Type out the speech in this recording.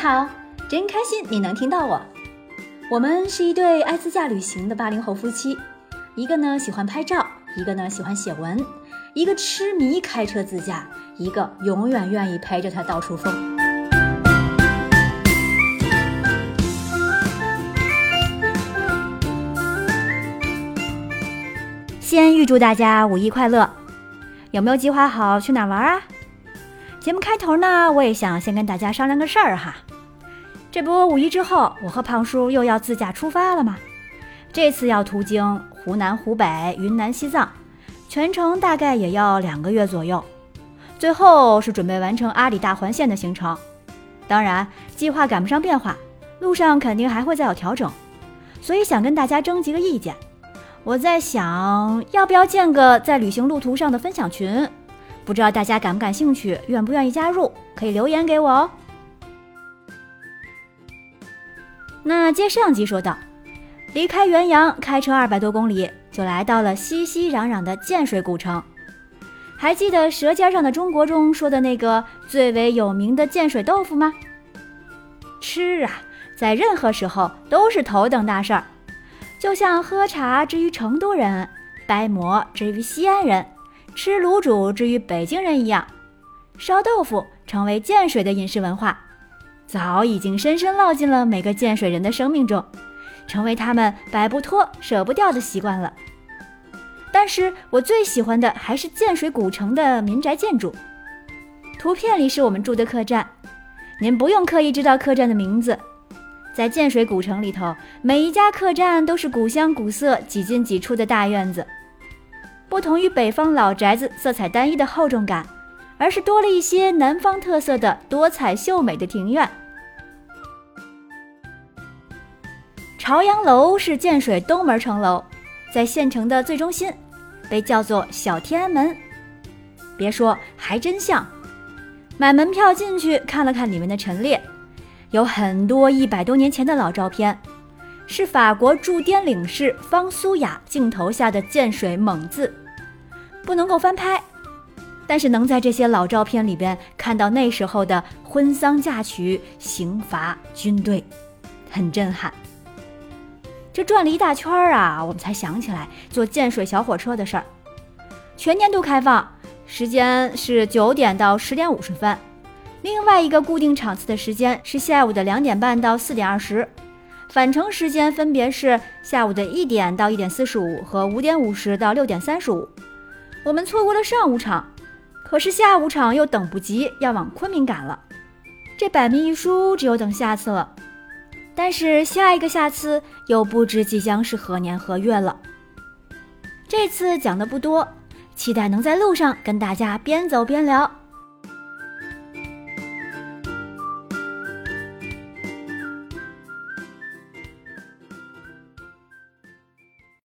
好，真开心你能听到我。我们是一对爱自驾旅行的八零后夫妻，一个呢喜欢拍照，一个呢喜欢写文，一个痴迷开车自驾，一个永远愿意陪着他到处疯。先预祝大家五一快乐！有没有计划好去哪玩啊？节目开头呢，我也想先跟大家商量个事儿哈。这不五一之后，我和胖叔又要自驾出发了吗？这次要途经湖南、湖北、云南、西藏，全程大概也要两个月左右。最后是准备完成阿里大环线的行程。当然，计划赶不上变化，路上肯定还会再有调整，所以想跟大家征集个意见。我在想，要不要建个在旅行路途上的分享群？不知道大家感不感兴趣，愿不愿意加入？可以留言给我哦。那接上集说到，离开元阳，开车二百多公里，就来到了熙熙攘攘的建水古城。还记得《舌尖上的中国》中说的那个最为有名的建水豆腐吗？吃啊，在任何时候都是头等大事儿。就像喝茶之于成都人，掰馍之于西安人。吃卤煮之于北京人一样，烧豆腐成为建水的饮食文化，早已经深深烙进了每个建水人的生命中，成为他们摆不脱、舍不掉的习惯了。但是我最喜欢的还是建水古城的民宅建筑。图片里是我们住的客栈，您不用刻意知道客栈的名字，在建水古城里头，每一家客栈都是古香古色、几进几出的大院子。不同于北方老宅子色彩单一的厚重感，而是多了一些南方特色的多彩秀美的庭院。朝阳楼是建水东门城楼，在县城的最中心，被叫做小天安门。别说，还真像。买门票进去看了看里面的陈列，有很多一百多年前的老照片。是法国驻滇领事方苏雅镜头下的建水猛字，不能够翻拍，但是能在这些老照片里边看到那时候的婚丧嫁娶、刑罚、军队，很震撼。这转了一大圈啊，我们才想起来坐建水小火车的事儿。全年度开放，时间是九点到十点五十分，另外一个固定场次的时间是下午的两点半到四点二十。返程时间分别是下午的一点到一点四十五和五点五十到六点三十五。我们错过了上午场，可是下午场又等不及，要往昆明赶了。这百密一疏，只有等下次了。但是下一个下次又不知即将是何年何月了。这次讲的不多，期待能在路上跟大家边走边聊。